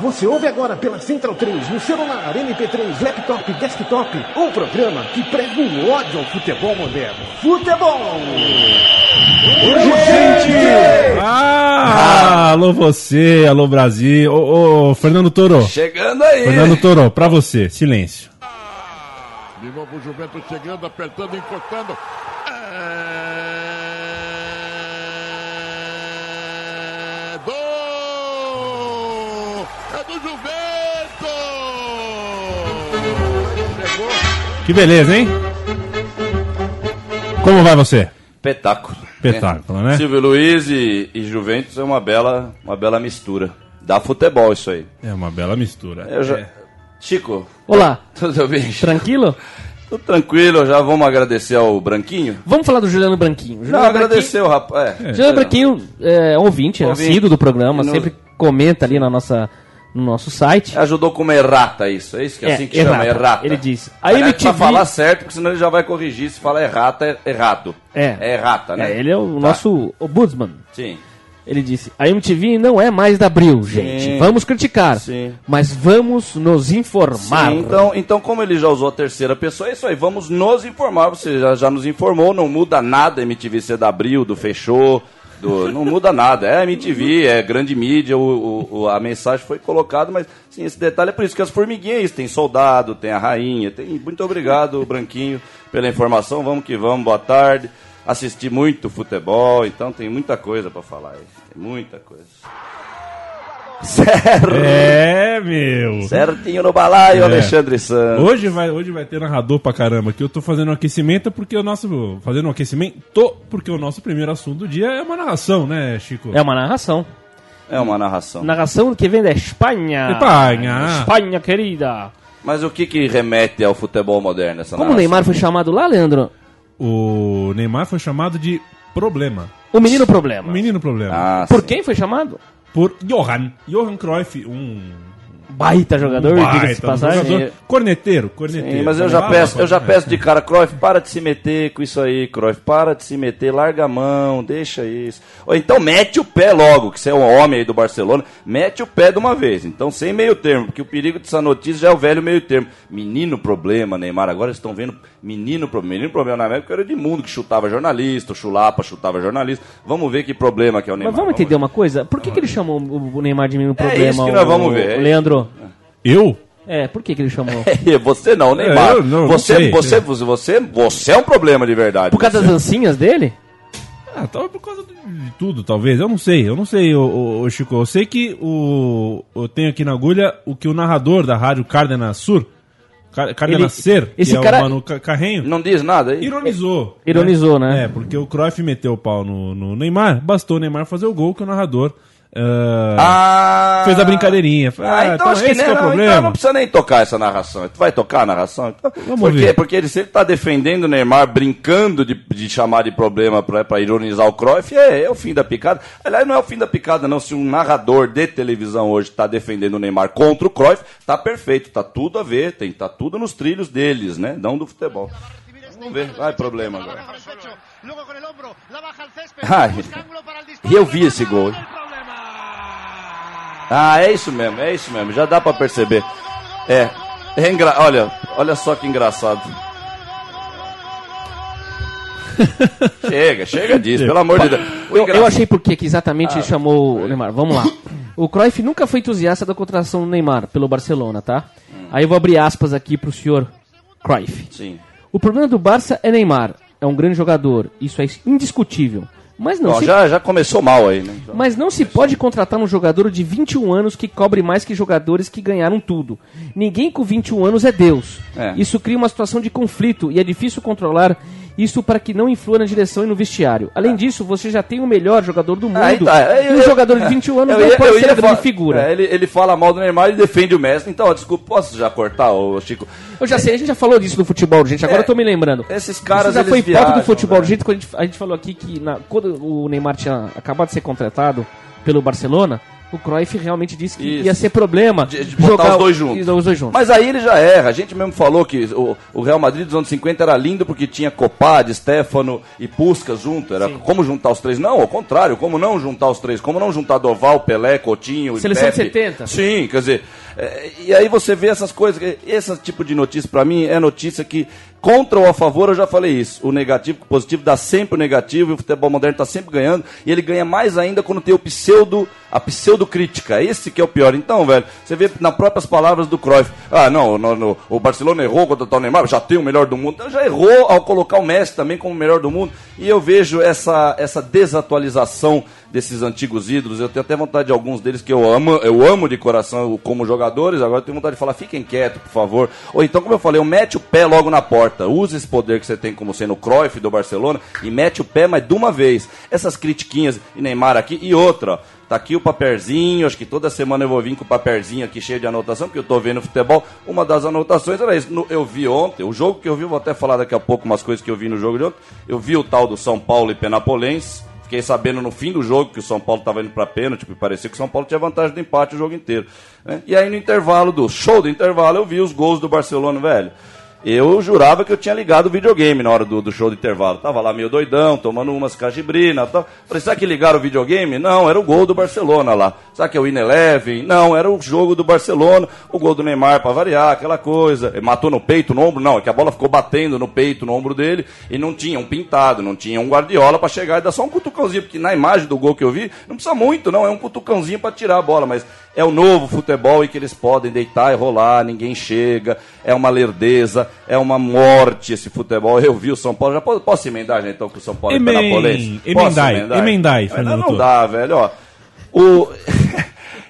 Você ouve agora pela Central 3, no celular, MP3, laptop, desktop, um programa que prega o ódio ao futebol moderno. Futebol! Gente! Ah, alô você, alô Brasil. Ô, ô, Fernando Toro. Chegando aí. Fernando Toro, pra você, silêncio. De novo o Juventus chegando, apertando, encostando. É Que beleza, hein? Como vai você? Espetáculo. Espetáculo, né? Silvio Luiz e, e Juventus é uma bela, uma bela mistura. Dá futebol isso aí. É uma bela mistura. Eu já... É. Chico, Olá, tudo bem? tranquilo? Tudo tranquilo, já vamos agradecer ao Branquinho? Vamos falar do Juliano Branquinho. Não, Juliano agradecer o rapaz. É. Juliano Branquinho é ouvinte, é Ouvinte. assíduo do programa, no- sempre comenta ali na nossa, no nosso site. Ajudou com uma errata isso, é isso que é É, assim que chama, errata. errata. Ele disse. A Aliás, MTV Pra falar certo, porque senão ele já vai corrigir. Se fala errata, é errado. É. É errata, né? É, ele é o Tá. nosso ombudsman. Sim. Ele disse: a MTV não é mais da Abril, gente. Vamos criticar, Sim. mas vamos nos informar. Sim, então, então, como ele já usou a terceira pessoa, é isso aí. Vamos nos informar. Você já, já nos informou, não muda nada a MTV ser da Abril, do Fechou. Do, não muda nada. É MTV, é grande mídia, o, o- a mensagem foi colocada, mas sim, esse detalhe é por isso que as formiguinhas, isso, tem soldado, tem a rainha, tem. Muito obrigado, Branquinho, pela informação. Vamos que vamos, boa tarde. Assisti muito futebol, então tem muita coisa pra falar aí. Tem muita coisa. Certo! É, meu. Certinho no balaio, É. Alexandre Santos. Hoje vai, hoje vai ter narrador pra caramba. Que eu tô fazendo um aquecimento porque o nosso. Fazendo um aquecimento porque o nosso primeiro assunto do dia é uma narração, né, Chico? É uma narração. É uma narração. Narração que vem da Espanha. Espanha. Espanha, querida. Mas o que que remete ao futebol moderno essa Como o narração? Neymar foi chamado lá, Leandro? O Neymar foi chamado de problema. O menino problema. O menino problema. Ah, Por sim. quem foi chamado? Por Johan. Johan Cruyff, um. Baita jogador, diga-se de baita passagem. jogador. Corneteiro, corneteiro. Sim, mas eu já Levava peço, eu já é. peço de cara, Cruyff, para de se meter com isso aí, Cruyff, para de se meter, larga a mão, deixa isso. Ou então mete o pé logo, que você é um homem aí do Barcelona, mete o pé de uma vez. Então sem meio termo, porque o perigo dessa notícia já é o velho meio termo. Menino problema, Neymar, agora estão vendo menino problema. Menino problema na época era de mundo que chutava jornalista, o Chulapa chutava jornalista. Vamos ver que problema que é o Neymar. Mas vamos entender uma coisa? Por que, que ele chamou o o Neymar de menino problema? É isso que nós o- vamos ver, é o. Leandro. Eu? É, por que, que ele chamou? Você não, Neymar. É, eu não, não você, sei. você, você, você, você é um problema de verdade. Por causa você. das dancinhas dele? Ah, talvez por causa de tudo, talvez. Eu não sei, eu não sei, ô, ô, Chico. Eu sei que o, eu tenho aqui na agulha o que o narrador da rádio Cárdenas Sur, Car- Cárdenas Ele- Ser, esse que é cara- o Manu Ca- Carrenho, Não diz nada aí? ironizou. Ironizou, né? É, porque o Cruyff meteu o pau no, no Neymar, bastou o Neymar fazer o gol que o narrador ah, Ah, fez a brincadeirinha. Ah, então, acho que nem, que é o não, problema. então não precisa nem tocar essa narração. Tu vai tocar a narração? Então, Vamos por quê? ver. Porque ele, se ele tá defendendo o Neymar, brincando de, de chamar de problema pra, pra ironizar o Cruyff, é, é o fim da picada. Aliás, não é o fim da picada, não. Se um narrador de televisão hoje tá defendendo o Neymar contra o Cruyff, tá perfeito, tá tudo a ver, tem, tá tudo nos trilhos deles, né? Não do futebol. Vamos ver, vai problema agora. Ai, e eu vi esse gol. Ah, é isso mesmo, é isso mesmo, já dá pra perceber. É, é engra... olha, olha só que engraçado. chega, chega disso, pelo amor de Deus. Eu, eu achei por que que exatamente Ah. ele chamou o Neymar. Vamos lá. O Cruyff nunca foi entusiasta da contratação do Neymar pelo Barcelona, tá? Hum. Aí eu vou abrir aspas aqui pro senhor Cruyff. Sim. O problema do Barça é Neymar. É um grande jogador. Isso é indiscutível. Mas não, Ó, se, já, já começou mal aí, né? mas não se pode contratar um jogador de 21 anos que cobre mais que jogadores que ganharam tudo. Ninguém com 21 anos é Deus. É. Isso cria uma situação de conflito e é difícil controlar Isso para que não influa na direção e no vestiário. Além disso, você já tem o melhor jogador do mundo. Aí tá, e eu- um eu- jogador de 21 anos Eu não ia- pode eu ser grande figura. É, ele, ele fala mal do Neymar e defende o Messi. Então, ó, desculpa, posso já cortar, ô Chico? Eu já sei, a gente já falou disso no futebol, gente. Agora É, eu tô me lembrando. esses caras, Isso já foi pauta do futebol, velho. gente. Quando a gente, a gente falou aqui que na- quando o Neymar tinha acabado de ser contratado pelo Barcelona, o Cruyff realmente disse que Isso. ia ser problema De, de botar os dois juntos. Os dois juntos. Mas aí ele já erra. A gente mesmo falou que o, o Real Madrid dos anos 50 era lindo porque tinha Copad, Stefano e Puskas junto. Era como juntar os três. Não, ao contrário. Como não juntar os três? Como não juntar Doval, Pelé, Coutinho e Seleção de Pepe? 70. Sim, quer dizer... é, e aí você vê essas coisas. Esse tipo de notícia pra mim é notícia que... Contra ou a favor, eu já falei isso. O negativo, o positivo dá sempre o negativo e o futebol moderno está sempre ganhando. E ele ganha mais ainda quando tem o pseudo, a pseudo-crítica. Esse que é o pior. Então, velho, você vê nas próprias palavras do Cruyff. Ah, não, no- no- o Barcelona errou contra o Neymar, já tem o melhor do mundo. Então, já errou ao colocar o Messi também como o melhor do mundo. E eu vejo essa, essa desatualização desses antigos ídolos. Eu tenho até vontade de alguns deles que eu amo, eu amo de coração como jogadores. Agora eu tenho vontade de falar, fiquem quietos, por favor. Ou então, como eu falei, eu mete o pé logo na porta. Use esse poder que você tem como sendo o Cruyff do Barcelona e mete o pé, mas de uma vez. Essas critiquinhas e Neymar aqui e outra. Tá aqui o papelzinho, acho que toda semana eu vou vir com o papelzinho aqui cheio de anotação, porque eu tô vendo futebol. Uma das anotações era isso. Eu vi ontem, o jogo que eu vi, vou até falar daqui a pouco umas coisas que eu vi no jogo de ontem. Eu vi o tal do São Paulo e Penapolense. Fiquei sabendo no fim do jogo que o São Paulo estava indo para pênalti, e parecia que o São Paulo tinha vantagem do empate o jogo inteiro. né? E aí no intervalo do show do intervalo eu vi os gols do Barcelona, velho. Eu jurava que eu tinha ligado o videogame na hora do, do show do intervalo. Tava lá meio doidão, tomando umas cajibrinas e tal. Falei, será que ligaram o videogame? Não, era o gol do Barcelona lá. Será que é o In Eleven? Não, era o jogo do Barcelona. O gol do Neymar pra variar, aquela coisa. Ele matou no peito, no ombro? Não, é que a bola ficou batendo no peito, no ombro dele. E não tinha um pintado, não tinha um guardiola pra chegar e dar só um cutucãozinho. Porque na imagem do gol que eu vi, não precisa muito, não. É um cutucãozinho pra tirar a bola. Mas é o novo futebol em que eles podem deitar e rolar, ninguém chega, é uma lerdeza, é uma morte esse futebol. Eu vi o São Paulo, já posso, posso emendar, gente, então, com o São Paulo Emen- e Penapolense? emendai, emendai, Fernando Não, Torres. dá, velho, ó. O...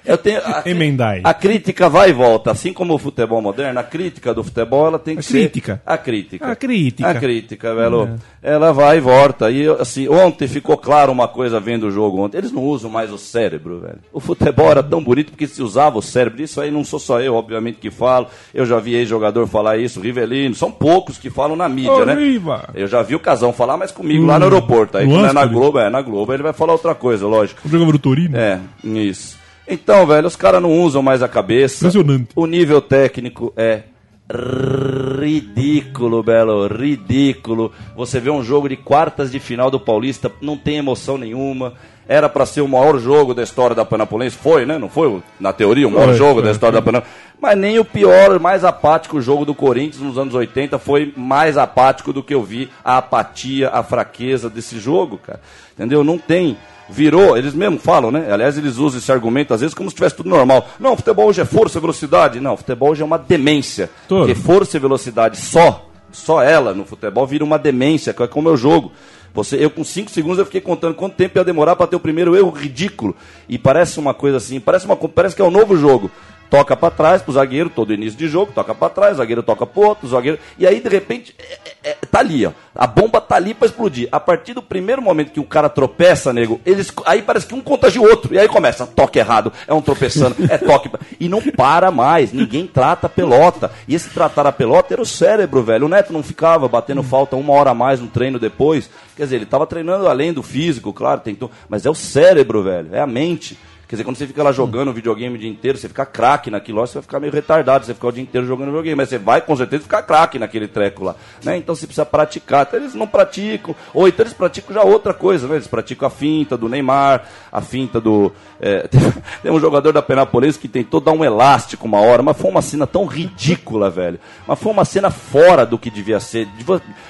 Eu tenho, a, Emendai. a crítica vai e volta, assim como o futebol moderno, a crítica do futebol ela tem que A ser crítica. a crítica. A crítica. A crítica, velho. Ela vai e volta. E assim, ontem ficou claro uma coisa vendo o jogo ontem. Eles não usam mais o cérebro, velho. O futebol era tão bonito porque se usava o cérebro. Isso aí não sou só eu, obviamente, que falo. Eu já vi ex-jogador falar isso, Rivelino. São poucos que falam na mídia, Ô, né? Riva. Eu já vi o Casão falar, mas comigo lá no aeroporto. Aí quando é na? Globo, é na Globo, ele vai falar outra coisa, lógico. Jogava no Torino? É, isso. Então, velho, os caras não usam mais a cabeça. Impressionante. O nível técnico é ridículo, Belo, ridículo. Você vê um jogo de quartas de final do Paulista, não tem emoção nenhuma. Era pra ser o maior jogo da história da Panapolense, foi, né? Não foi, na teoria, o maior Foi, jogo foi, da história da Panapolense. Mas nem o pior, mais apático jogo do Corinthians nos anos 80 foi mais apático do que eu vi a apatia, a fraqueza desse jogo, cara. Entendeu? Não tem virou, eles mesmos falam, né? Aliás, eles usam esse argumento às vezes como se tivesse tudo normal. Não, futebol hoje é força e velocidade. Não, futebol hoje é uma demência. Todo. Porque força e velocidade só, só ela no futebol vira uma demência, que é como eu jogo. Você, eu com 5 segundos eu fiquei contando quanto tempo ia demorar para ter o primeiro erro ridículo. E parece uma coisa assim, parece, uma, parece que é um novo jogo. Toca para trás pro zagueiro, todo início de jogo, toca para trás, zagueiro toca pro outro, zagueiro. E aí, de repente, é- é- é- tá ali, ó. A bomba tá ali para explodir. A partir do primeiro momento que o cara tropeça, nego, eles, aí parece que um contagia o outro. E aí começa, toque errado, é um tropeçando, é toque. E não para mais, ninguém trata a pelota. E esse tratar a pelota era o cérebro, velho. O Neto não ficava batendo falta uma hora a mais no treino depois. Quer dizer, ele tava treinando além do físico, claro, tentou. Mas é o cérebro, velho, é a mente. Quer dizer, quando você fica lá jogando videogame o dia inteiro, você fica craque naquilo, você vai ficar meio retardado, você ficar o dia inteiro jogando videogame, mas você vai com certeza ficar craque naquele treco lá. Né? Então você precisa praticar. Então eles não praticam, ou então eles praticam já outra coisa, né? Eles praticam a finta do Neymar, a finta do. é, tem, tem um jogador da Penapolense que tentou dar um elástico uma hora, mas foi uma cena tão ridícula, velho. Mas foi uma cena fora do que devia ser.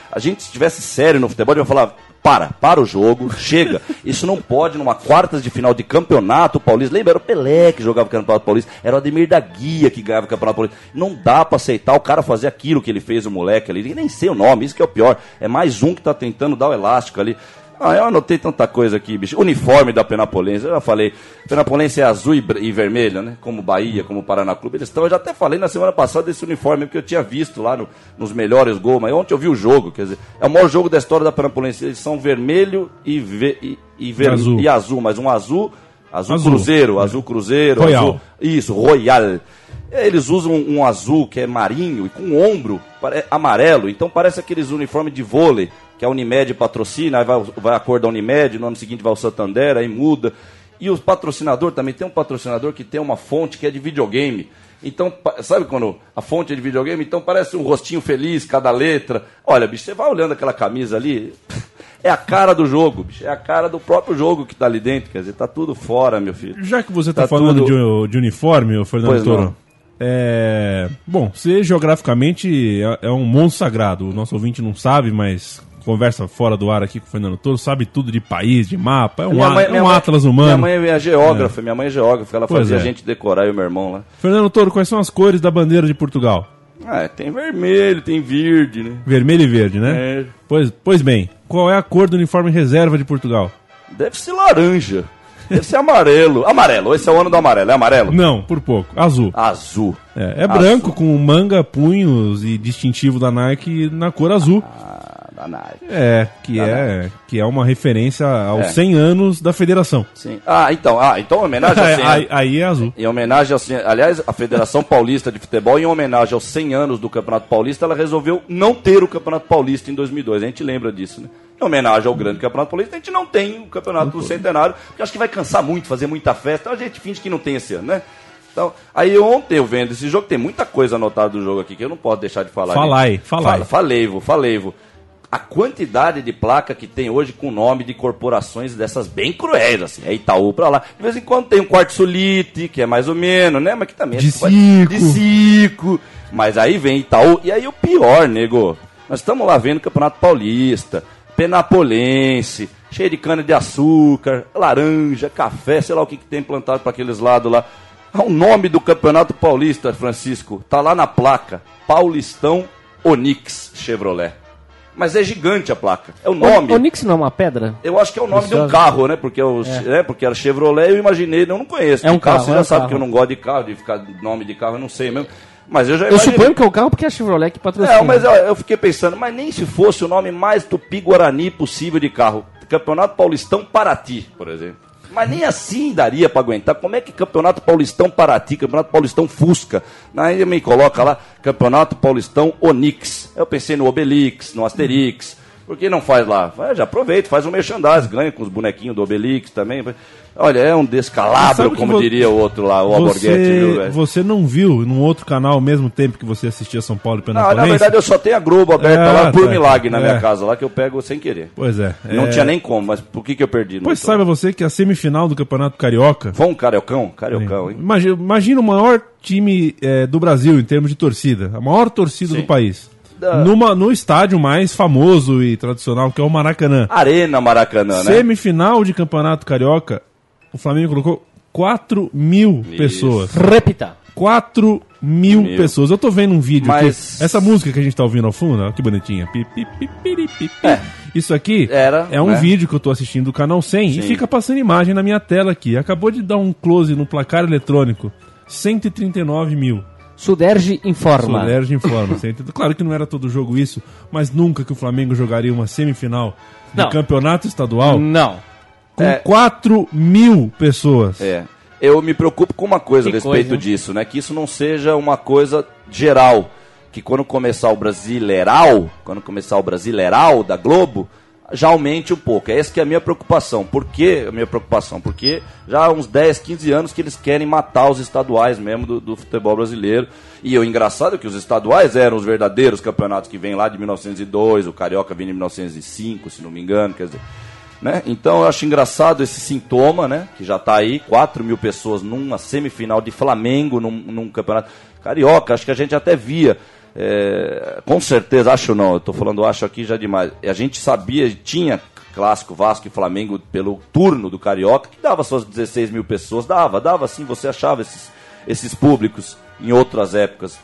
A gente, se tivesse sério no futebol, devia falar. Para, para o jogo, chega. Isso não pode numa quartas de final de campeonato paulista. Lembra, era o Pelé que jogava o campeonato paulista, era o Ademir da Guia que ganhava o campeonato paulista. Não dá pra aceitar o cara fazer aquilo que ele fez, o moleque ali. Nem sei o nome, isso que é o pior. É mais um que tá tentando dar o elástico ali. Ah, eu anotei tanta coisa aqui, bicho. Uniforme da Penapolense, eu já falei. Penapolense é azul e, e vermelho, né? Como Bahia, como Paraná Clube. Eles estão, eu já até falei na semana passada desse uniforme, porque eu tinha visto lá no- nos melhores gols, mas ontem eu vi o jogo, quer dizer, é o maior jogo da história da Penapolense. Eles são vermelho e, ve, e, e, ver- Azul. e azul, mas um azul, azul, Azul. cruzeiro, azul cruzeiro, Royal. azul- isso, Royal. Eles usam um azul que é marinho e com ombro pare- amarelo, então parece aqueles uniformes de vôlei que a Unimed patrocina, aí vai, vai a cor da Unimed, no ano seguinte vai o Santander, aí muda. E os patrocinador também tem um patrocinador que tem uma fonte que é de videogame. Então, sabe quando a fonte é de videogame? Então parece um rostinho feliz, cada letra. Olha, bicho, você vai olhando aquela camisa ali, é a cara do jogo, bicho. É a cara do próprio jogo que tá ali dentro. Quer dizer, tá tudo fora, meu filho. Já que você está Tá falando tudo- de, de uniforme, Fernando Pois Toro. não. É, bom, você geograficamente é, é um monstro sagrado. O nosso ouvinte não sabe, mas conversa fora do ar aqui com o Fernando Toro, sabe tudo de país, de mapa, é um, a- é um atlas humano. Minha mãe é geógrafa, minha mãe é geógrafa, ela Pois fazia é. a gente decorar e o meu irmão lá. Fernando Toro, quais são as cores da bandeira de Portugal? Ah, tem vermelho, tem verde, né? Vermelho e verde, né? É. Pois, pois bem, qual é a cor do uniforme reserva de Portugal? Deve ser laranja. Deve ser amarelo. Amarelo, esse é o ano do amarelo, é amarelo? Não, por pouco, azul. Azul. É, é Azul. branco com manga, punhos e distintivo da Nike na cor azul. Ah, danado. É, que é, que é uma referência aos É. 100 anos da federação. Sim. Ah, então, ah, então homenagem ao 100 aí, anos. aí é azul. Em homenagem ao 100 aliás, a Federação Paulista de Futebol, em homenagem aos 100 anos do Campeonato Paulista, ela resolveu não ter o Campeonato Paulista em 2002. A gente lembra disso, né? Em homenagem ao grande Campeonato Paulista, a gente não tem o Campeonato do Centenário, porque acho que vai cansar muito fazer muita festa, então a gente finge que não tem esse ano, né? Então, aí ontem eu vendo esse jogo, tem muita coisa anotada do jogo aqui que eu não posso deixar de falar. Fala aí, gente. fala aí. Falei, vô, falei, vô. A quantidade de placa que tem hoje com nome de corporações dessas bem cruéis, assim. É Itaú pra lá. De vez em quando tem um quarto sulite, que é mais ou menos, né? Mas que também é De tipo- Cico. De Cico. Mas aí vem Itaú. E aí o pior, nego. Nós estamos lá vendo o Campeonato Paulista, Penapolense, cheio de cana de açúcar, laranja, café, sei lá o que, que tem plantado para aqueles lados lá. Ah, O nome do Campeonato Paulista, Francisco, tá lá na placa. Paulistão Onix Chevrolet. Mas é gigante a placa. É o nome. O Onix não é uma pedra? Eu acho que é o nome de um Preciosa. carro, né? Porque, eu, é. porque era Chevrolet, eu imaginei, eu não conheço. É um carro, carro, você é já um sabe carro. que eu não gosto de carro, de ficar nome de carro, eu não sei mesmo. Mas eu já Eu imaginei. suponho que é o carro porque é a Chevrolet que patrocina. É, mas eu, eu fiquei pensando, mas nem se fosse o nome mais tupi-guarani possível de carro. Campeonato Paulistão Paraty, por exemplo. Mas nem assim daria pra aguentar. Como é que Campeonato Paulistão Paraty, Campeonato Paulistão Fusca? Aí me coloca lá, Campeonato Paulistão Onix. Eu pensei no Obelix, no Asterix. Por que não faz lá? Vai, já aproveita, faz um merchandising, ganha com os bonequinhos do Obelix também. Olha, é um descalabro, como vo- diria o outro lá, o Alborguete, viu, Você, velho? você não viu num outro canal ao mesmo tempo que você assistia São Paulo e Não, Penapolense? na verdade eu só tenho a Globo aberta É, lá por tá. milagre na É. minha casa lá que eu pego sem querer. Pois é. Não é, tinha nem como, mas por que, que eu perdi? Não Pois saiba você que a semifinal do Campeonato Carioca... Foi um cariocão? Cariocão, hein? Imagina, imagina o maior time é, do Brasil em termos de torcida. A maior torcida Sim. do país. Da- Numa, no estádio mais famoso e tradicional, que é o Maracanã. Arena Maracanã, né? Semifinal de Campeonato Carioca, o Flamengo colocou 4 mil Isso. pessoas. Repita. 4 mil, Mil. pessoas. Eu tô vendo um vídeo Mas- aqui. Essa música que a gente tá ouvindo ao fundo, ó, que bonitinha. Pi, pi, pi, piri, pi, pi. É. Isso aqui Era, é um né? vídeo que eu tô assistindo do canal 100 e Sim. fica passando imagem na minha tela aqui. Acabou de dar um close no placar eletrônico. 139 mil. Suderge informa. Solerge informa. Claro que não era todo jogo isso, mas nunca que o Flamengo jogaria uma semifinal de Não. campeonato estadual Não. com É. 4 mil pessoas. É. Eu me preocupo com uma coisa Que a respeito coisa, disso, né? Que isso não seja uma coisa geral. Que quando começar o Brasileiral, quando começar o Brasileiral da Globo, já aumente um pouco. Essa que é a minha preocupação. Por que a minha preocupação? Porque já há uns 10, 15 anos que eles querem matar os estaduais mesmo do, do futebol brasileiro. E o engraçado é que os estaduais eram os verdadeiros campeonatos que vêm lá de 1902, o Carioca vem de 1905, se não me engano, quer dizer... Né? Então eu acho engraçado esse sintoma, né? Que já está aí, 4 mil pessoas numa semifinal de Flamengo num, num campeonato carioca, acho que a gente até via. É, com certeza, acho não, eu estou falando acho aqui já demais. A gente sabia, tinha clássico Vasco e Flamengo pelo turno do Carioca, que dava suas 16 mil pessoas, dava, dava sim, você achava esses, esses públicos em outras épocas.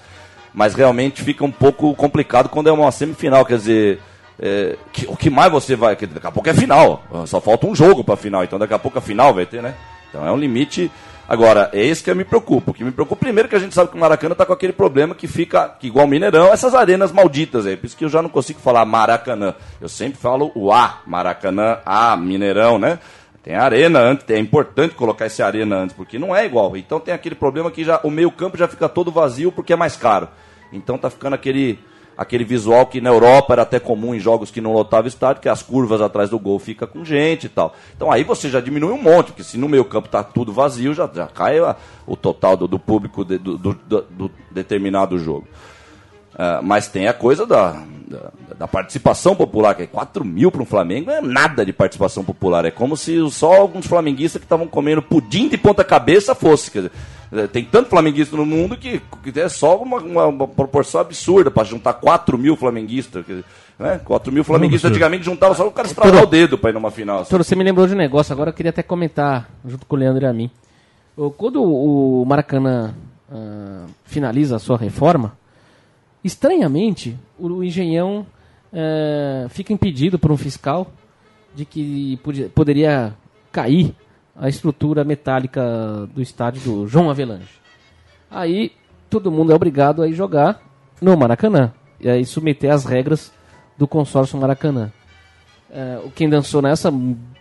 Mas realmente fica um pouco complicado quando é uma semifinal, quer dizer, é, que- o que mais você vai. que Daqui a pouco é final. Só falta um jogo pra final. Então daqui a pouco a final vai ter, né? Então é um limite. Agora, é esse que eu me preocupo. O que me preocupa, primeiro, que a gente sabe que o Maracanã tá com aquele problema que fica, que igual Mineirão, essas arenas malditas aí. Por isso que eu já não consigo falar Maracanã. Eu sempre falo o A, Maracanã, A, Mineirão, né? Tem arena antes, é importante colocar esse arena antes, porque não é igual. Então tem aquele problema que já o meio-campo já fica todo vazio porque é mais caro. Então tá ficando aquele aquele visual que na Europa era até comum em jogos que não lotava estádio, que as curvas atrás do gol fica com gente e tal. Então aí você já diminui um monte, porque se no meio-campo tá tudo vazio, já, já cai a- o total do, do público de- do, do- do- do determinado jogo. Ah, mas tem a coisa da, da, da participação popular, que é 4 mil para um Flamengo, é nada de participação popular. É como se só alguns flamenguistas que estavam comendo pudim de ponta-cabeça fosse. Quer dizer, tem tanto flamenguista no mundo que, que é só uma, uma- uma proporção absurda para juntar 4 mil flamenguistas. Né? 4 mil flamenguistas antigamente juntavam só o cara estralar o dedo para ir numa final. assim. Doutor, você me lembrou de um negócio, agora eu queria até comentar, junto com o Leandro e a mim. Quando o Maracanã ah, finaliza a sua reforma, estranhamente, o, Engenhão eh, fica impedido por um fiscal de que podia- poderia cair a estrutura metálica do estádio do João Avelange. Aí todo mundo é obrigado a ir jogar no Maracanã e aí submeter às regras do consórcio Maracanã. É, o quem dançou nessa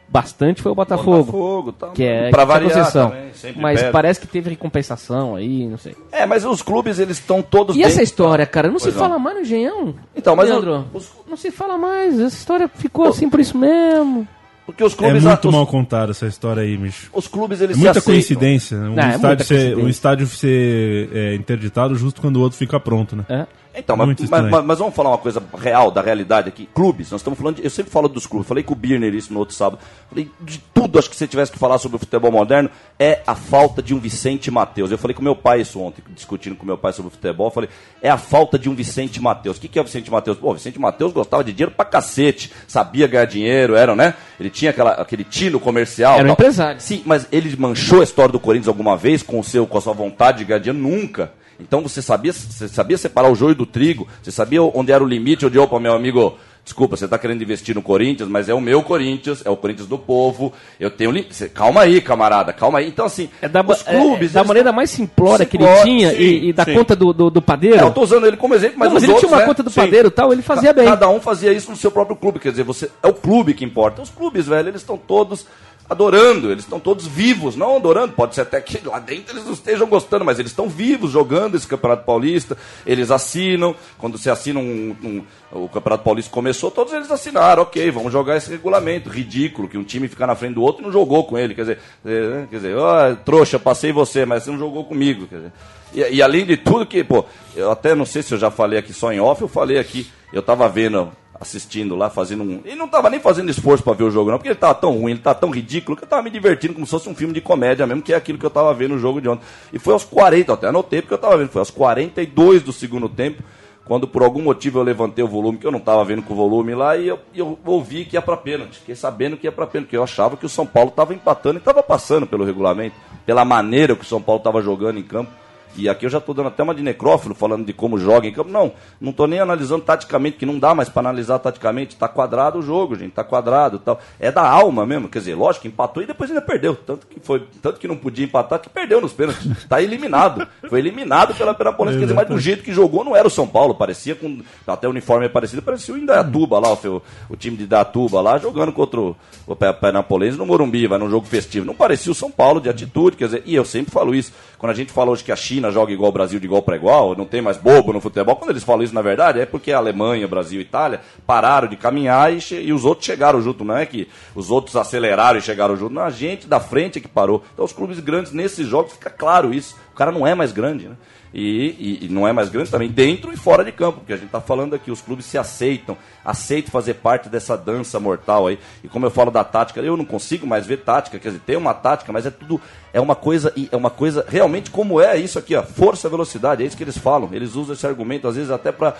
bastante foi o Botafogo, Botafogo, tá, que é é variar também, Mas perde. parece que teve recompensação aí, não sei. É, mas os clubes eles estão todos E essa história, cara, não se Pois não. fala mais no Engenhão? Então, mas Leandro, os- não se fala mais, essa história ficou assim por isso mesmo. Porque os É clubes muito os, mal contada essa história aí, bicho. os clubes eles É muita coincidência. né? Um, Não, é estádio muita ser, coincidência. um estádio ser é, interditado justo quando o outro fica pronto, né? É. Então, mas, mas, mas- mas vamos falar uma coisa real, da realidade aqui. Clubes, nós estamos falando de, Eu sempre falo dos clubes, falei com o Birner isso no outro sábado. Falei de tudo, acho que se você tivesse que falar sobre o futebol moderno, é a falta de um Vicente Matheus. Eu falei com meu pai isso ontem, discutindo com meu pai sobre o futebol. Falei, é a falta de um Vicente Matheus. O que, que é o Vicente Matheus? Pô, o Vicente Matheus gostava de dinheiro pra cacete, sabia ganhar dinheiro, era, né? Ele tinha aquela, aquele tino comercial. Era um empresário. Sim, mas ele manchou a história do Corinthians alguma vez com, o seu, com a sua vontade de ganhar dinheiro? Nunca. Então você sabia, você sabia separar o joio do trigo, você sabia onde era o limite, onde, opa, meu amigo, desculpa, você está querendo investir no Corinthians, mas é o meu Corinthians, é o Corinthians do povo, eu tenho. Você- Calma aí, camarada, calma aí. Então, assim, É da, os é, clubes. da eles maneira mais simplória que ele tinha sim, e, e da sim. conta do, do, do padeiro. É, eu tô usando ele como exemplo, mas, Não, mas os ele outros, tinha uma né? conta do Sim. padeiro e tal, ele fazia bem. Cada um fazia isso no seu próprio clube, quer dizer, você é o clube que importa. Os clubes, velho, eles estão todos adorando, eles estão todos vivos, não adorando, pode ser até que lá dentro eles não estejam gostando, mas eles estão vivos jogando esse Campeonato Paulista, eles assinam, quando você assina um, um- o Campeonato Paulista começou, todos eles assinaram, ok, vamos jogar esse regulamento, ridículo, que um time fica na frente do outro e não jogou com ele, quer dizer, é, quer dizer, ó, trouxa, passei você, mas você não jogou comigo, quer dizer, e, e além de tudo que, pô, eu até não sei se eu já falei aqui só em off, eu falei aqui, eu tava vendo, assistindo lá, fazendo um. Ele não tava nem fazendo esforço pra ver o jogo, não, porque ele tava tão ruim, ele tava tão ridículo, que eu tava me divertindo como se fosse um filme de comédia mesmo, que é aquilo que eu tava vendo no jogo de ontem. E foi aos 40, eu até anotei porque eu tava vendo, foi aos 42 do segundo tempo, quando por algum motivo eu levantei o volume, que eu não tava vendo com o volume lá, e eu, eu ouvi que ia pra pênalti. Fiquei sabendo que ia pra pênalti, porque eu achava que o São Paulo tava empatando e tava passando pelo regulamento, pela maneira que o São Paulo tava jogando em campo. E aqui eu já estou dando até uma de necrófilo, falando de como joga em campo. Não, não estou nem analisando taticamente, que não dá mais para analisar taticamente. Está quadrado o jogo, gente, está quadrado tal. É da alma mesmo, quer dizer, lógico, empatou e depois ainda perdeu. Tanto que, foi, tanto que não podia empatar, que perdeu nos pênaltis. Está eliminado. Foi eliminado pela Perapolense, quer dizer, mas do jeito que jogou não era o São Paulo, parecia com. Até o uniforme é parecido, parecia o Indaiatuba lá, o, o time de Indaiatuba lá, jogando contra o, o Pe- Perapolense no Morumbi, vai num jogo festivo. Não parecia o São Paulo de atitude, quer dizer, e eu sempre falo isso. Quando a gente fala hoje que a China joga igual o Brasil de igual para igual, não tem mais bobo no futebol, quando eles falam isso na verdade é porque a Alemanha, Brasil e Itália pararam de caminhar e, e os outros chegaram junto, não é que os outros aceleraram e chegaram junto, não, a gente da frente é que parou. Então os clubes grandes nesses jogos fica claro isso, o cara não é mais grande, né? E, e- e não é mais grande também dentro e fora de campo, porque a gente está falando aqui, os clubes se aceitam, aceitam fazer parte dessa dança mortal aí. E como eu falo da tática, eu não consigo mais ver tática, quer dizer, tem uma tática, mas é tudo é uma coisa é uma coisa realmente como é isso aqui, ó, força, velocidade, é isso que eles falam. Eles usam esse argumento às vezes até para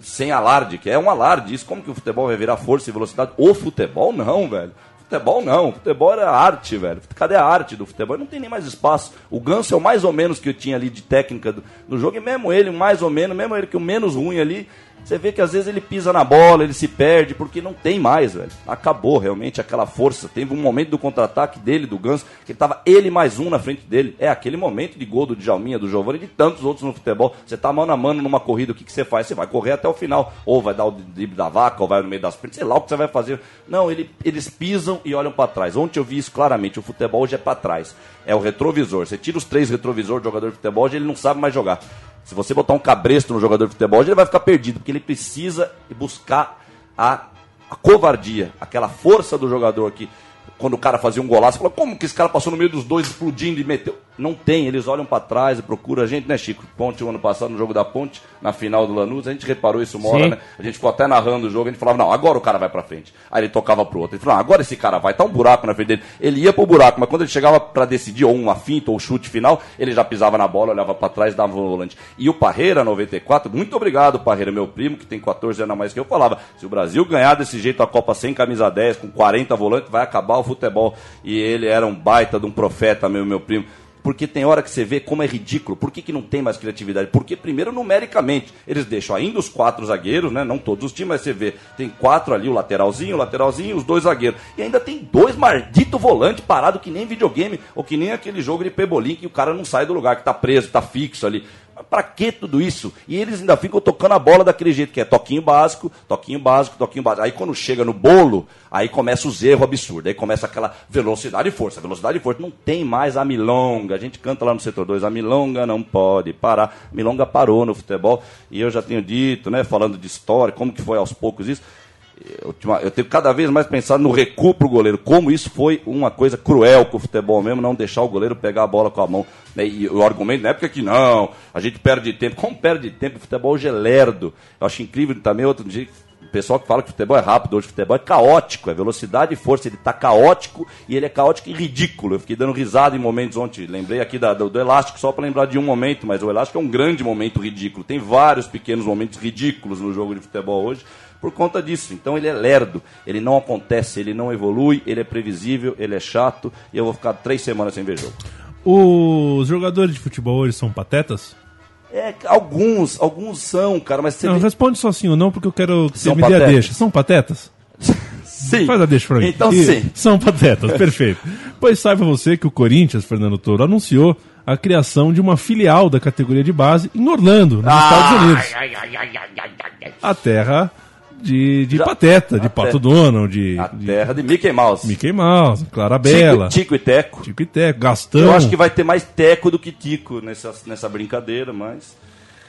sem alarde, que é um alarde. Isso como que o futebol vai virar força e velocidade? O futebol não, velho. Futebol não, futebol era arte, velho. Cadê a arte do futebol? Não tem nem mais espaço. O Ganso é o mais ou menos que eu tinha ali de técnica do, do jogo, e mesmo ele, mais ou menos, mesmo ele que o menos ruim ali, Você vê que às vezes ele pisa na bola, ele se perde, porque não tem mais, velho. Acabou realmente aquela força. Teve um momento do contra-ataque dele, do Ganso, que tava ele mais um na frente dele. É aquele momento de gol do Djalminha, do Giovanni e de tantos outros no futebol. Você tá mano a mano numa corrida, o que, que você faz? Você vai correr até o final. Ou vai dar o drible da vaca, ou vai no meio das pernas, sei lá o que você vai fazer. Não, ele, eles pisam e olham para trás. Ontem eu vi isso claramente. O futebol hoje é para trás. É o retrovisor. Você tira os três retrovisores do jogador de futebol, hoje ele não sabe mais jogar. Se você botar um cabresto no jogador de futebol, ele vai ficar perdido, porque ele precisa buscar a, a covardia, aquela força do jogador que quando o cara fazia um golaço, falou, como que esse cara passou no meio dos dois explodindo e meteu? Não tem, eles olham para trás e procuram a gente, né, Chico? Ponte, o ano passado, no jogo da Ponte, na final do Lanús, a gente reparou isso uma hora, Sim. né? A gente ficou até narrando o jogo, a gente falava, não, agora o cara vai pra frente. Aí ele tocava pro outro. Ele falou, não, agora esse cara vai, tá um buraco na frente dele. Ele ia pro buraco, mas quando ele chegava pra decidir, ou uma finta, ou chute final, ele já pisava na bola, olhava pra trás, dava um volante. E o Parreira, 94, muito obrigado, Parreira, meu primo, que tem 14 anos a mais que eu, falava, se o Brasil ganhar desse jeito a Copa sem camisa 10, com 40 volantes, vai acabar o futebol. E ele era um baita de um profeta, meu, meu primo. Porque tem hora que você vê como é ridículo. Por que, que não tem mais criatividade? Porque, primeiro, numericamente, eles deixam ainda os quatro zagueiros, né? Não todos os times, mas você vê, tem quatro ali, o lateralzinho, o lateralzinho, os dois zagueiros. E ainda tem dois maldito volante parado que nem videogame, ou que nem aquele jogo de pebolim que o cara não sai do lugar, que tá preso, tá fixo ali. Mas pra que tudo isso? E eles ainda ficam tocando a bola daquele jeito, que é toquinho básico, toquinho básico, toquinho básico. Aí quando chega no bolo, aí começa os erros absurdos. Aí começa aquela velocidade e força. Velocidade e força. Não tem mais a milonga. A gente canta lá no setor 2, a milonga não pode parar. A milonga parou no futebol. E eu já tenho dito, né, falando de história, como que foi aos poucos isso. Eu, tenho cada vez mais pensado no recuo pro goleiro, como isso foi uma coisa cruel com o futebol mesmo, não deixar o goleiro pegar a bola com a mão. né? E o argumento na época é que não, a gente perde tempo. Como perde tempo? O futebol hoje é. Eu acho incrível também outro dia. O pessoal que fala que o futebol é rápido, hoje o futebol é caótico, é velocidade e força. Ele tá caótico e ele é caótico e ridículo. Eu fiquei dando risada em momentos ontem. Lembrei aqui da- do, do elástico só para lembrar de um momento, mas o elástico é um grande momento ridículo. Tem vários pequenos momentos ridículos no jogo de futebol hoje por conta disso. Então ele é lerdo, ele não acontece, ele não evolui, ele é previsível, ele é chato e eu vou ficar três semanas sem ver jogo. Os jogadores de futebol hoje são patetas? É, alguns, alguns são, cara, mas você Não, vê- responde só sim ou não, porque eu quero que você me dê a deixa. São patetas? sim. Faz a deixa pra mim. Então Ih, sim. São patetas, perfeito. Pois saiba você que o Corinthians, Fernando Toro, anunciou a criação de uma filial da categoria de base em Orlando, nos Estados Unidos. A terra de, de Já- pateta, de Pato terra- Donald, de, A de terra de Mickey Mouse. Mickey Mouse, Clarabella, Tico, Tico e Teco. Tico e Teco, Gastão. Eu acho que vai ter mais Teco do que Tico nessa, nessa brincadeira, mas.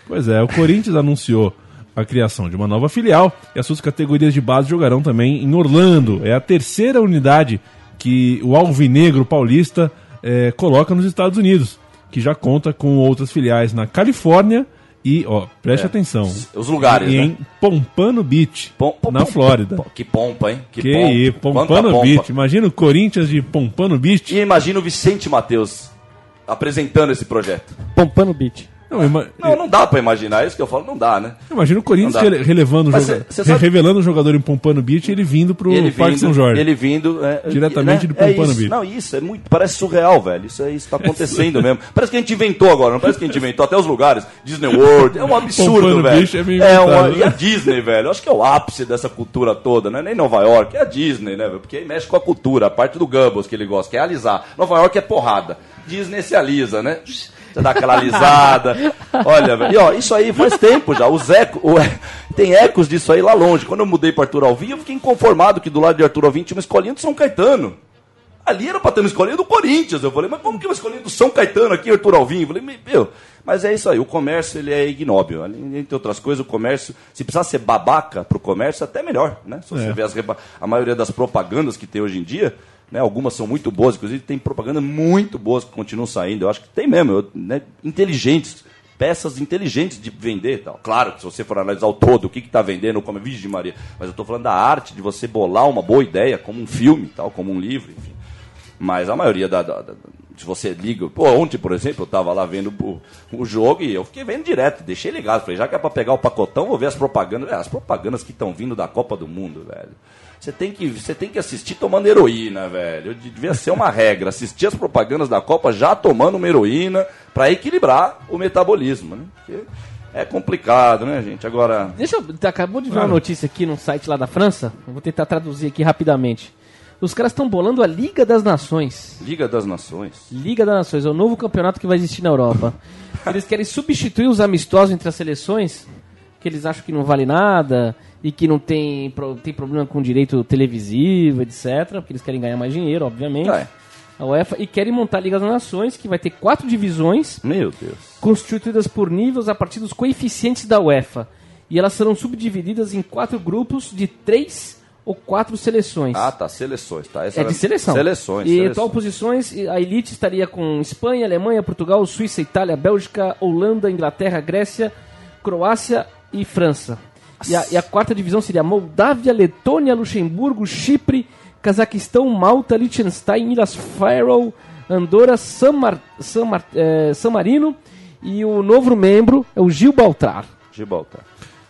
Pois é, o Corinthians anunciou a criação de uma nova filial e as suas categorias de base jogarão também em Orlando. É a terceira unidade que o Alvinegro Paulista eh, coloca nos Estados Unidos, que já conta com outras filiais na Califórnia e, ó, preste atenção, É. Os lugares, e né? em Pompano Beach, Pom- pom- na pom- Flórida. Que pompa, hein? Que aí, Quanta Pompano pompa. Beach. Imagina o Corinthians de Pompano Beach. E imagina o Vicente Matheus apresentando esse projeto. Pompano Beach. Não, ima- Não, não dá pra imaginar, é isso que eu falo, não dá, né? Imagina o Corinthians rele- relevando o Mas joga- cê- cê sabe- revelando o jogador em Pompano Beach e ele vindo pro ele Parque vindo, São Jorge. Ele vindo. é, Diretamente né? de Pompano é. Beach. Não, isso é muito. Parece surreal, velho. Isso é isso tá acontecendo mesmo. Parece que a gente inventou agora, não parece que a gente inventou até os lugares. Disney World. É um absurdo, Pompano velho. Beach é meio uma, inventado, E a né? Disney, velho. Eu acho que é o ápice dessa cultura toda, não é nem Nova York, é a Disney, né, velho? Porque aí mexe com a cultura, a parte do Goebbels que ele gosta, que é alisar. Nova York é porrada. Disney se alisa, né? Você dá aquela alisada. Olha, velho. E ó, isso aí faz tempo já. Os eco, o- tem ecos disso aí lá longe. Quando eu mudei para Arthur Alvim, eu fiquei inconformado que do lado de Arthur Alvim tinha uma escolinha do São Caetano. Ali era pra ter uma escolinha do Corinthians. Eu falei, mas como que uma escolinha do São Caetano aqui, Arthur Alvim? Eu falei, meu, mas é isso aí, o comércio ele é ignóbil. Entre outras coisas, o comércio, se precisar ser babaca pro comércio, até melhor, né? Se você É. vê as a maioria das propagandas que tem hoje em dia, né? Algumas são muito boas, inclusive tem propaganda muito boas que continuam saindo. Eu acho que tem mesmo, eu- né? inteligentes. Peças inteligentes de vender tal. Claro que se você for analisar o todo, o que está vendendo, como é Virgem Maria. Mas eu estou falando da arte de você bolar uma boa ideia, como um filme, tal, como um livro, enfim. Mas a maioria da, da- da- se você liga. Pô, ontem, por exemplo, eu tava lá vendo o, o jogo e eu fiquei vendo direto, deixei ligado. Falei, já que é pra pegar o pacotão, vou ver as propagandas. É, as propagandas que estão vindo da Copa do Mundo, velho. Você tem, que, você tem que assistir tomando heroína, velho. Devia ser uma regra. Assistir as propagandas da Copa já tomando uma heroína pra equilibrar o metabolismo, né? Porque É complicado, né, gente? Agora. Deixa eu. Acabou de ver uma notícia aqui no site lá da França. Vou tentar traduzir aqui rapidamente. Os caras estão bolando a Liga das Nações. Liga das Nações. Liga das Nações é o novo campeonato que vai existir na Europa. Eles querem substituir os amistosos entre as seleções, que eles acham que não vale nada e que não tem, tem problema com direito televisivo, etc. Porque eles querem ganhar mais dinheiro, obviamente. É. A UEFA e querem montar a Liga das Nações, que vai ter quatro divisões Meu Deus. constituídas por níveis a partir dos coeficientes da UEFA. E elas serão subdivididas em quatro grupos de três ou quatro seleções. Ah, tá. Seleções, tá? Essa É de seleção. Seleções. E seleções. atual posições, a elite estaria com Espanha, Alemanha, Portugal, Suíça, Itália, Bélgica, Holanda, Inglaterra, Grécia, Croácia e França. E a, e a quarta divisão seria Moldávia, Letônia, Luxemburgo, Chipre, Cazaquistão, Malta, Liechtenstein, Ilhas Faroe, Andorra, San, Mar- San Mar- eh, San Marino e o novo membro é o Gibraltar. Gibraltar.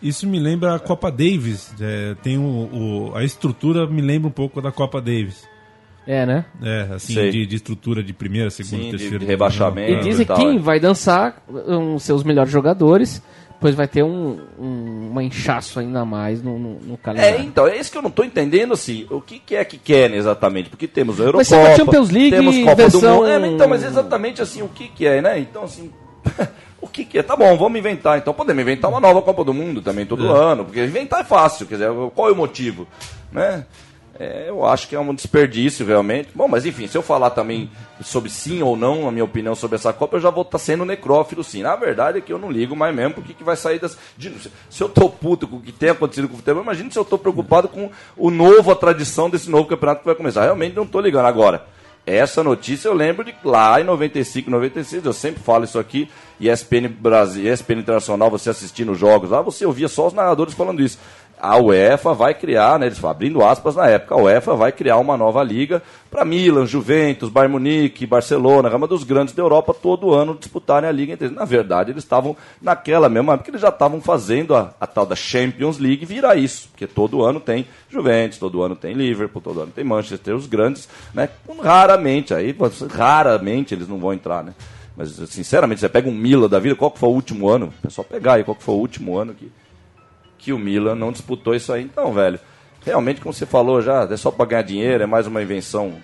Isso me lembra a Copa Davis. é, tem o, o- a estrutura me lembra um pouco da Copa Davis. É, né? É, assim, de, de estrutura de primeira, segunda, Sim, de- terceira. de rebaixamento. E dizem que quem é. vai dançar um, seus melhores jogadores, pois vai ter um, um, uma inchaço ainda mais no, no, no É, calendário. então, é isso que eu não tô entendendo, assim, o que, que é que querem exatamente, porque temos a Eurocopa, uma Champions League temos Copa versão- do Mundo, é, então, mas exatamente assim, o que que é, né, então assim, o que que é, tá bom, vamos inventar, então. Podemos inventar uma nova Copa do Mundo também todo ano, porque inventar é fácil, quer dizer, qual é o motivo, né? É, eu acho que é um desperdício realmente. Bom, mas enfim, se eu falar também sobre sim ou não, a minha opinião sobre essa Copa, eu já vou estar sendo necrófilo sim. Na verdade é que eu não ligo mais mesmo porque que vai sair das. de- se eu tô puto com o que tem acontecido com o futebol, imagina se eu tô preocupado com o novo, a tradição desse novo campeonato que vai começar. Realmente não tô ligando. Agora, essa notícia eu lembro de lá em 95, 96, eu sempre falo isso aqui, ESPN Brasil, ESPN Internacional, você assistindo os jogos lá, você ouvia só os narradores falando isso. A UEFA vai criar, né, eles falam, abrindo aspas na época, a UEFA vai criar uma nova liga para Milan, Juventus, Bayern Munique, Barcelona, Rama dos grandes da Europa todo ano disputarem a liga. Na verdade, eles estavam naquela mesma época, eles já estavam fazendo a, a tal da Champions League virar isso, porque todo ano tem Juventus, todo ano tem Liverpool, todo ano tem Manchester, os grandes, né, raramente, aí raramente eles não vão entrar, né. Mas, sinceramente, você pega um Milan da vida, qual que foi o último ano? É só pegar aí qual que foi o último ano que, que o Milan não disputou isso aí. Então, velho, realmente, como você falou já, é só para ganhar dinheiro, é mais uma invenção,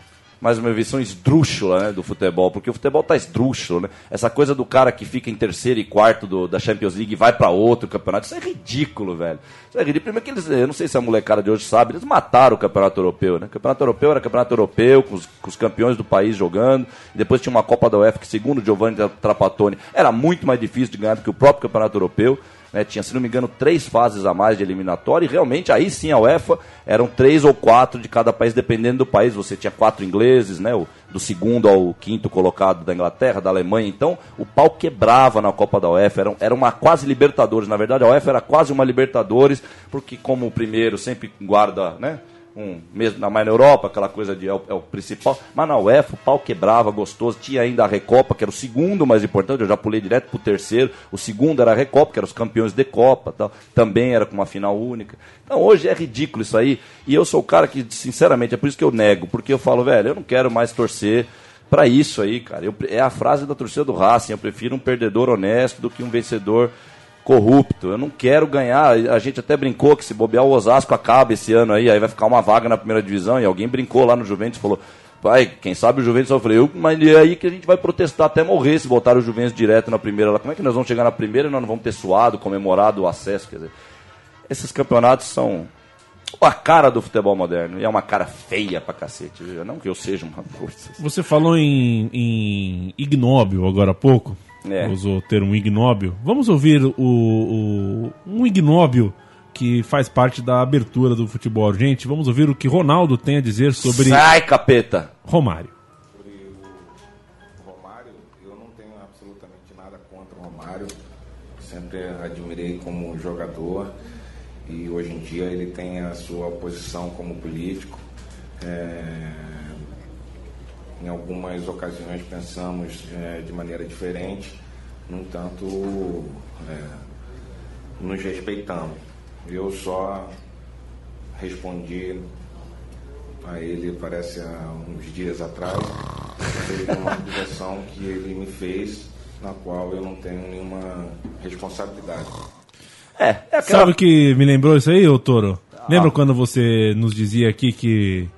mais uma invenção esdrúxula né, do futebol, porque o futebol tá esdrúxulo, né? Essa coisa do cara que fica em terceiro e quarto do- da Champions League e vai para outro campeonato, isso é ridículo, velho. Isso é ridículo. Primeiro que eles, eu não sei se a molecada de hoje sabe, eles mataram o campeonato europeu, né? O campeonato europeu era campeonato europeu, com os, com os campeões do país jogando, depois tinha uma Copa da UEFA que, segundo Giovanni Trapattoni, era muito mais difícil de ganhar do que o próprio campeonato europeu né, tinha, se não me engano, três fases a mais de eliminatória, e realmente aí sim a UEFA eram três ou quatro de cada país, dependendo do país. Você tinha quatro ingleses, né, o, do segundo ao quinto colocado da Inglaterra, da Alemanha. Então o pau quebrava na Copa da UEFA, era, era uma quase Libertadores. Na verdade, a UEFA era quase uma Libertadores, porque como o primeiro sempre guarda, né? Um, mesmo na mais na Europa, aquela coisa de é o, é o principal, mas na UEFA o pau quebrava, gostoso, tinha ainda a Recopa, que era o segundo mais importante, eu já pulei direto pro terceiro, o segundo era a Recopa, que eram os campeões de Copa, tal, também era com uma final única. Então hoje é ridículo isso aí, e eu sou o cara que, sinceramente, é por isso que eu nego, porque eu falo, velho, eu não quero mais torcer para isso aí, cara. Eu, é a frase da torcida do Racing, eu prefiro um perdedor honesto do que um vencedor corrupto. Eu não quero ganhar. A gente até brincou que se bobear o Osasco acaba esse ano aí, aí vai ficar uma vaga na primeira divisão. E alguém brincou lá no Juventus falou. Pai, quem sabe o Juventus, eu falei, eu, mas é aí que a gente vai protestar até morrer se botar o Juventus direto na primeira. Como é que nós vamos chegar na primeira e nós não vamos ter suado, comemorado o acesso? Quer dizer, esses campeonatos são a cara do futebol moderno. E é uma cara feia pra cacete. Não que eu seja uma coisa. Você falou em, em ignóbil agora há pouco. É. Usou o termo ignóbil. Vamos ouvir o, o- um ignóbil que faz parte da abertura do futebol. Gente, vamos ouvir o que Ronaldo tem a dizer sobre Sai, capeta! Romário. O Romário, eu não tenho absolutamente nada contra o Romário. Sempre admirei como jogador e hoje em dia ele tem a sua posição como político. É, em algumas ocasiões pensamos é, de maneira diferente, no entanto, é, nos respeitamos. Eu só respondi a ele, parece há uns dias atrás, uma acusação que ele me fez na qual eu não tenho nenhuma responsabilidade. É, é aquela... Sabe o que me lembrou isso aí, ô Toro? Lembra quando você nos dizia aqui que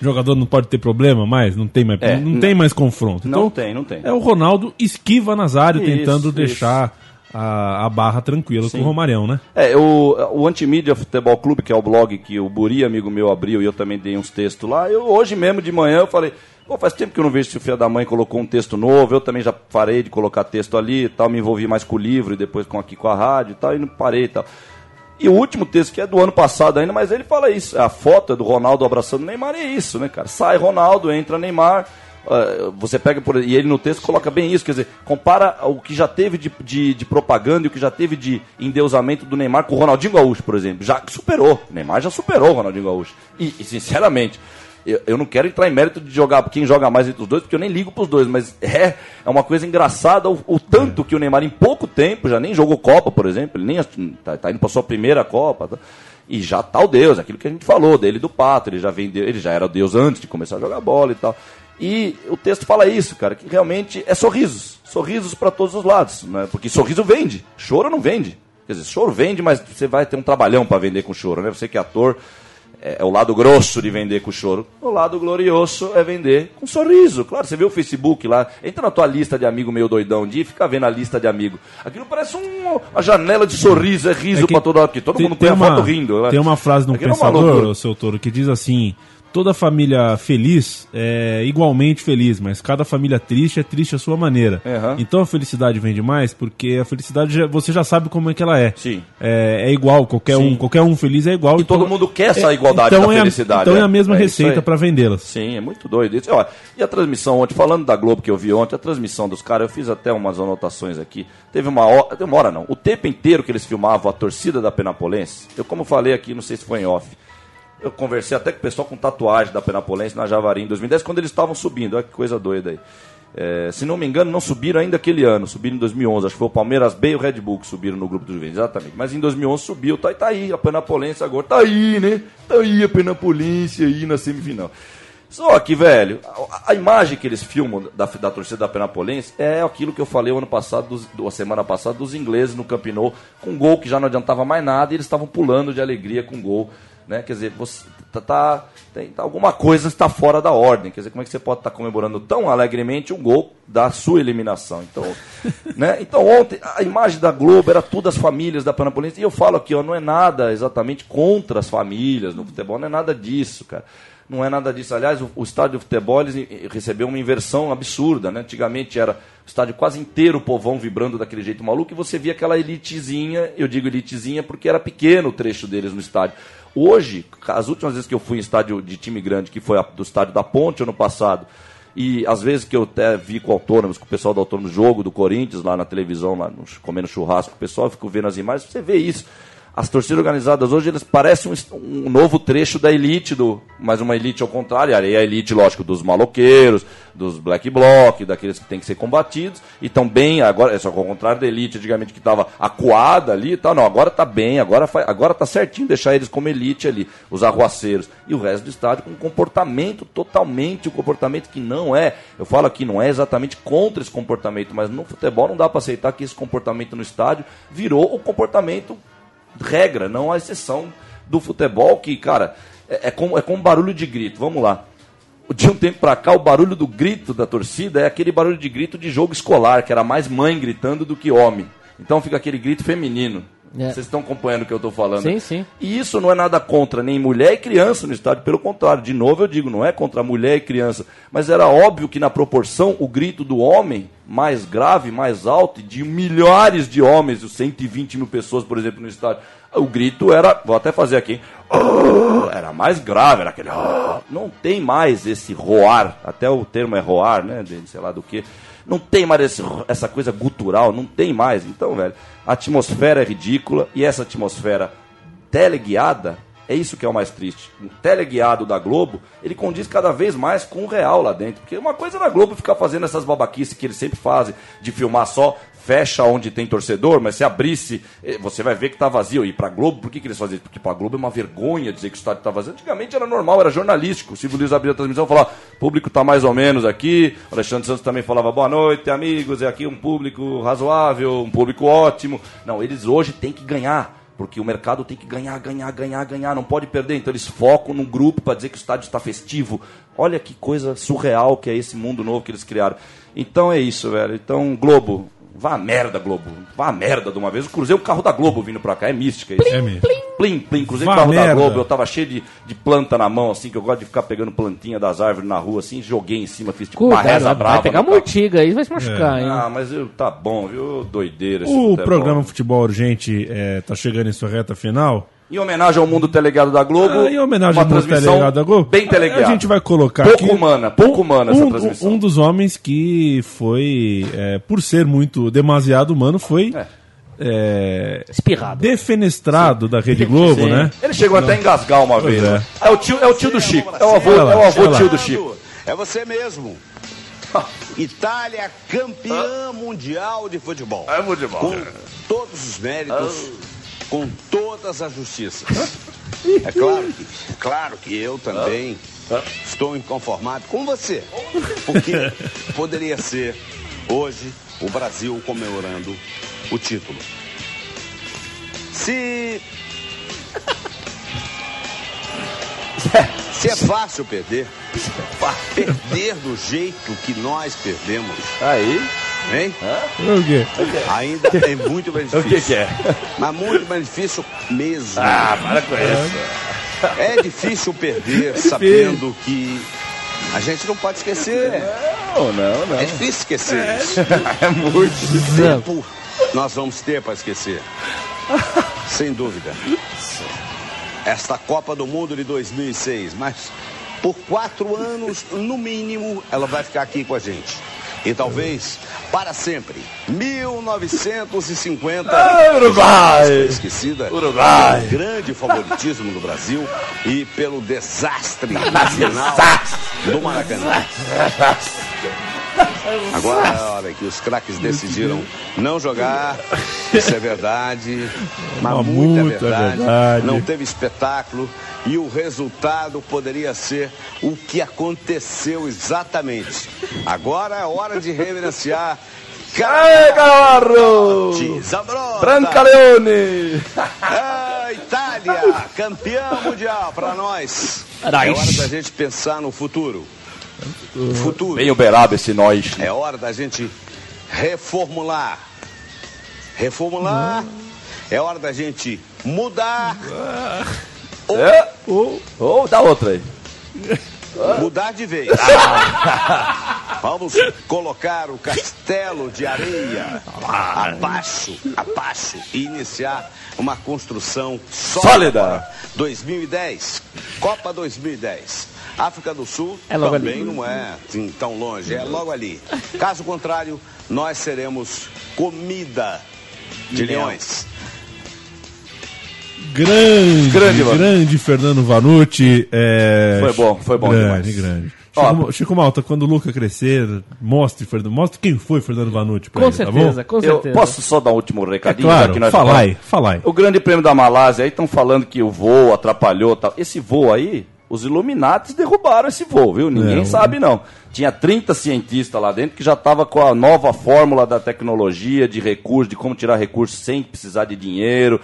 jogador não pode ter problema mais? Não tem mais, É, não não- tem mais confronto. Não Então, tem, não tem. É o Ronaldo esquiva Nazário Isso, tentando isso. deixar a, a barra tranquila Sim. com o Romarião, né? É, o, o Antimídia Futebol Clube, que é o blog que o Buri, amigo meu, abriu e eu também dei uns textos lá. Eu, hoje mesmo de manhã eu falei, pô, faz tempo que eu não vejo se o filho da mãe colocou um texto novo, eu também já parei de colocar texto ali e tal, me envolvi mais com o livro e depois com aqui com a rádio e tal, e não parei e tal. E o último texto, que é do ano passado ainda, mas ele fala isso. A foto é do Ronaldo abraçando o Neymar e é isso, né, cara? Sai Ronaldo, entra Neymar. ah, você pega por. E ele no texto coloca bem isso, quer dizer, compara o que já teve de, de, de propaganda e o que já teve de endeusamento do Neymar com o Ronaldinho Gaúcho, por exemplo. Já superou. O Neymar já superou o Ronaldinho Gaúcho. E, e, sinceramente. Eu, eu não quero entrar em mérito de jogar quem joga mais entre os dois, porque eu nem ligo pros dois, mas é, é uma coisa engraçada o, o tanto que o Neymar, em pouco tempo, já nem jogou Copa, por exemplo, ele nem tá, tá indo pra sua primeira Copa. tá? E já tá o Deus, aquilo que a gente falou dele do Pato, ele já vendeu, ele já era Deus antes de começar a jogar bola e tal. E o texto fala isso, cara, que realmente é sorrisos, sorrisos para todos os lados, né? Porque sorriso vende, choro não vende. Quer dizer, choro vende, mas você vai ter um trabalhão para vender com choro, né? Você que é ator, é, é o lado grosso de vender com choro. O lado glorioso é vender com sorriso. Claro, você vê o Facebook lá, entra na tua lista de amigo meio doidão de e fica vendo a lista de amigo. Aquilo parece um- uma janela de sorriso, é riso É pra todo lado, porque todo mundo põe a foto rindo. né? Tem uma frase no Aquilo é uma Pensador, loucura. seu Toro, que diz assim: toda família feliz é igualmente feliz, mas cada família triste é triste à sua maneira. Aham. Então a felicidade vem demais porque a felicidade já- você já sabe como é que ela é. Sim. É, é igual, qualquer Sim. um, qualquer um feliz é igual. E todo mundo quer essa igualdade então da é a- felicidade, então é é. a mesma É receita para vendê-las. Sim, é muito doido isso. E, e a transmissão ontem, falando da Globo que eu vi ontem, a transmissão dos caras, eu fiz até umas anotações aqui. Teve uma hora, hora não, o tempo inteiro que eles filmavam a torcida da Penapolense, eu como falei aqui, não sei se foi em off, eu conversei até com o pessoal com tatuagem da Penapolense na Javari em 2010, quando eles estavam subindo, olha que coisa doida aí. É, se não me engano, não subiram ainda aquele ano, subiram em 2011. Acho que foi o Palmeiras B e o Red Bull que subiram no grupo dos Juventus, exatamente. Mas em 2011 subiu, tá, tá aí, a Penapolense agora, tá aí, né? Tá aí a Penapolense aí na semifinal. Só que, velho, a, a imagem que eles filmam da, da torcida da Penapolense é aquilo que eu falei o ano passado, dos, do- a semana passada, dos ingleses no Camp Nou, com um gol que já não adiantava mais nada e eles estavam pulando de alegria com o gol. Né? Quer dizer, você tá, tá- tem, tá- alguma coisa está fora da ordem. Quer dizer, como é que você pode estar comemorando tão alegremente um gol da sua eliminação? Então, né? então ontem a imagem da Globo era tudo as famílias da Penapolense. E eu falo aqui, ó, não é nada exatamente contra as famílias no futebol, não é nada disso, cara. Não é nada disso. Aliás, o, o estádio de futebol eles, eh, recebeu uma inversão absurda. Né? Antigamente era o estádio quase inteiro, o povão vibrando daquele jeito maluco, e você via aquela elitezinha, eu digo elitezinha porque era pequeno o trecho deles no estádio. Hoje, as últimas vezes que eu fui em estádio de time grande, que foi a, do estádio da Ponte ano passado, e às vezes que eu até vi com autônomos, com o pessoal do autônomo jogo do Corinthians, lá na televisão, lá comendo churrasco, o pessoal, eu fico vendo as imagens, você vê isso. As torcidas organizadas hoje, eles parecem um, um novo trecho da elite, do, mas uma elite ao contrário, a elite, lógico, dos maloqueiros, dos black bloc, daqueles que têm que ser combatidos, e estão bem, agora, é só ao contrário da elite, antigamente que estava acuada ali e tal, não, agora tá bem, agora, agora tá certinho deixar eles como elite ali, os arruaceiros, e o resto do estádio com um comportamento totalmente, um comportamento que não é, eu falo aqui, não é exatamente contra esse comportamento, mas no futebol não dá para aceitar que esse comportamento no estádio virou o comportamento regra, não a exceção do futebol, que, cara, é, é como, é como barulho de grito. Vamos lá. De um tempo pra cá, o barulho do grito da torcida é aquele barulho de grito de jogo escolar, que era mais mãe gritando do que homem. Então fica aquele grito feminino. É. Vocês estão acompanhando o que eu estou falando? Sim, sim. E isso não é nada contra nem mulher e criança no estádio, pelo contrário, de novo eu digo, não é contra mulher e criança, mas era óbvio que na proporção o grito do homem mais grave, mais alto, de milhares de homens, os 120 mil pessoas, por exemplo, no estádio, o grito era, vou até fazer aqui? "Oh", era mais grave, era aquele, "Oh". não tem mais esse roar, até o termo é roar, né, de sei lá do que, não tem mais esse- essa coisa gutural, não tem mais. Então, velho, a atmosfera é ridícula e essa atmosfera teleguiada É isso que é o mais triste. O teleguiado da Globo, ele condiz cada vez mais com o real lá dentro. Porque uma coisa na Globo ficar fazendo essas babaquices que eles sempre fazem, de filmar só fecha onde tem torcedor, mas se abrisse, eh, você vai ver que tá vazio. E pra Globo, por que, que eles fazem isso? Porque pra Globo é uma vergonha dizer que o estádio tá vazio. Antigamente era normal, era jornalístico. O Silvio Luiz abria a transmissão e falava, público tá mais ou menos aqui. O Alexandre Santos também falava, boa noite, amigos, é aqui um público razoável, um público ótimo. Não, eles hoje têm que ganhar. Porque o mercado tem que ganhar, ganhar, ganhar, ganhar, não pode perder. Então eles focam num grupo para dizer que o estádio está festivo. Olha que coisa surreal que é esse mundo novo que eles criaram. Então é isso, velho. Então, Globo, vá a merda, Globo. Vá a merda de uma vez. Eu cruzei o carro da Globo vindo pra cá. É mística isso. É mesmo. Plim, plim, cruzei Vá o carro da merda. Globo, eu tava cheio de, de planta na mão, assim, que eu gosto de ficar pegando plantinha das árvores na rua, assim, joguei em cima, fiz tipo uma reza brava. vai pegar mortiga aí, vai se machucar, hein? Ah, mas eu, tá bom, viu? Doideira O futebol. programa Futebol Urgente é, tá chegando em sua reta final. Em homenagem ao mundo telegado da Globo. Ah, em homenagem uma ao mundo transmissão telegado da Globo, Bem teleguiada. a gente vai colocar pouco aqui humana, pouco humana essa um, transmissão. um dos homens que foi, é, por ser muito demasiado humano, foi É. é, Espirrado. defenestrado da Rede Globo, Sim. né? Ele chegou até a engasgar uma Pois vez. é. né? É. o tio, é o tio do Chico. É o avô, Olha lá, é o avô tio do Chico. É você mesmo. Itália campeã mundial de futebol. É futebol. Com todos os méritos, com todas as justiças. É claro que, claro que eu também estou inconformado com você. Porque poderia ser hoje o Brasil comemorando o título. Se. Se é fácil perder, perder do jeito que nós perdemos, Aí. Hein? O quê? Ainda é muito mais O difícil. que, que é? Mas muito mais difícil mesmo. Ah, para com isso. É difícil perder sabendo que a gente não pode esquecer. Não, não, não. É difícil esquecer isso. É muito. Tempo nós vamos ter para esquecer. Sem dúvida. Esta Copa do Mundo de 2006, mas por quatro anos, no mínimo, ela vai ficar aqui com a gente. E talvez para sempre. 1950. Ah, Uruguai! Esquecida. Uruguai! Pelo grande favoritismo do Brasil e pelo desastre na final do Maracanã. Agora é a hora que os craques decidiram não jogar. Isso é verdade. Mas Uma muita muita verdade. verdade. Não teve espetáculo. E o resultado poderia ser o que aconteceu exatamente. Agora é hora de reverenciar. Aê, Galarro! Zambrotta. Brancaleone! Ah, Itália, campeã mundial para nós. É hora da gente pensar no futuro. Futuro. Bem uberado esse nós. É hora da gente reformular. Reformular. É hora da gente mudar. É? Ou dá outra aí. Mudar de vez. Vamos colocar o castelo de areia abaixo, abaixo e iniciar uma construção sólida. Sólida. para 2010, Copa 2010. África do Sul É logo também ali. não é assim, tão longe, é logo ali. Caso contrário, nós seremos comida de leões. Grande, Grande, grande. Fernando Vanucci. É... Foi bom, foi bom Grande, demais. grande. Ó, Chico, Chico Malta, quando o Luca crescer, mostre, Fernando, mostre quem foi Fernando Vanucci pra Com ele, tá certeza, bom? com Eu certeza. posso só dar um último É recadinho? já claro, que nós fala falamos? aí, fala aí. O grande prêmio da Malásia aí estão falando que o voo atrapalhou tal. Esse voo aí, os Illuminates derrubaram esse voo, viu? Ninguém É, sabe não. Tinha 30 cientistas lá dentro que já estava com a nova fórmula da tecnologia, de recurso, de como tirar recursos sem precisar de dinheiro.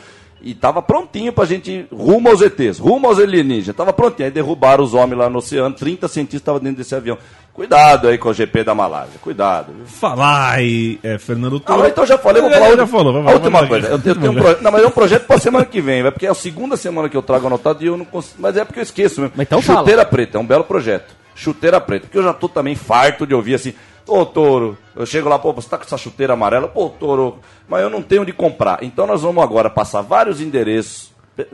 E tava prontinho pra gente rumo aos ETs, rumo aos alienígenas. Tava prontinho. Aí derrubaram os homens lá no oceano. 30 cientistas estavam dentro desse avião. Cuidado aí com o GP da Malásia. Cuidado. viu? Falar aí, é, Fernando Ah, mas então já falei, vou Já- falar já outra- falou, vai, a última vai, coisa. Eu, tenho- eu tenho um projeto. Não, mas é um projeto pra semana que vem, vai, porque é a segunda semana que eu trago anotado e eu não consigo. Mas é porque eu esqueço mesmo. Mas então fala. Chuteira preta, é um belo projeto. Chuteira preta, porque eu já tô também farto de ouvir assim. Ô, Toro, eu chego lá, pô, você tá com essa chuteira amarela? Pô, Toro, mas eu não tenho onde comprar. Então nós vamos agora passar vários endereços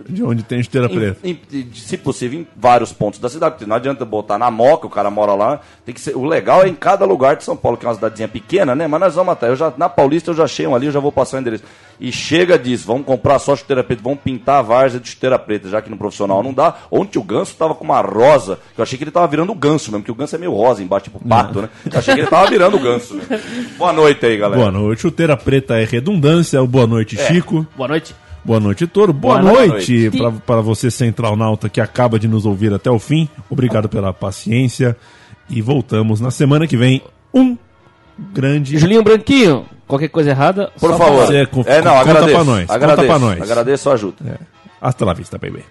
De onde tem chuteira preta. Em- em- se possível, em vários pontos da cidade. Porque não adianta botar na Moca, o cara mora lá. Tem que ser, o legal é em cada lugar de São Paulo, que é uma cidadezinha pequena, né? Mas nós vamos até. Eu já, na Paulista eu já achei um ali, eu já vou passar o endereço. E chega disso, vamos comprar só chuteira preta, vamos pintar a várzea de chuteira preta, já que no profissional não dá. Ontem o ganso tava com uma rosa, que eu achei que ele tava virando o ganso mesmo, que o ganso é meio rosa embaixo, tipo pato, né? Eu achei que ele tava virando o ganso. Né? Boa noite aí, galera. Boa noite. Chuteira preta é redundância. Boa noite, Chico. Boa noite. Boa noite, Toro. Boa, Boa noite, noite. para você, Central Nauta, que acaba de nos ouvir até o fim. Obrigado pela paciência. E voltamos na semana que vem. Um grande. Julinho Branquinho, qualquer coisa errada, Por favor. Você con- é, não, conta agradeço. pra nós, conta Agradeço, pra nós. agradeço a ajuda. É. Hasta la vista, baby.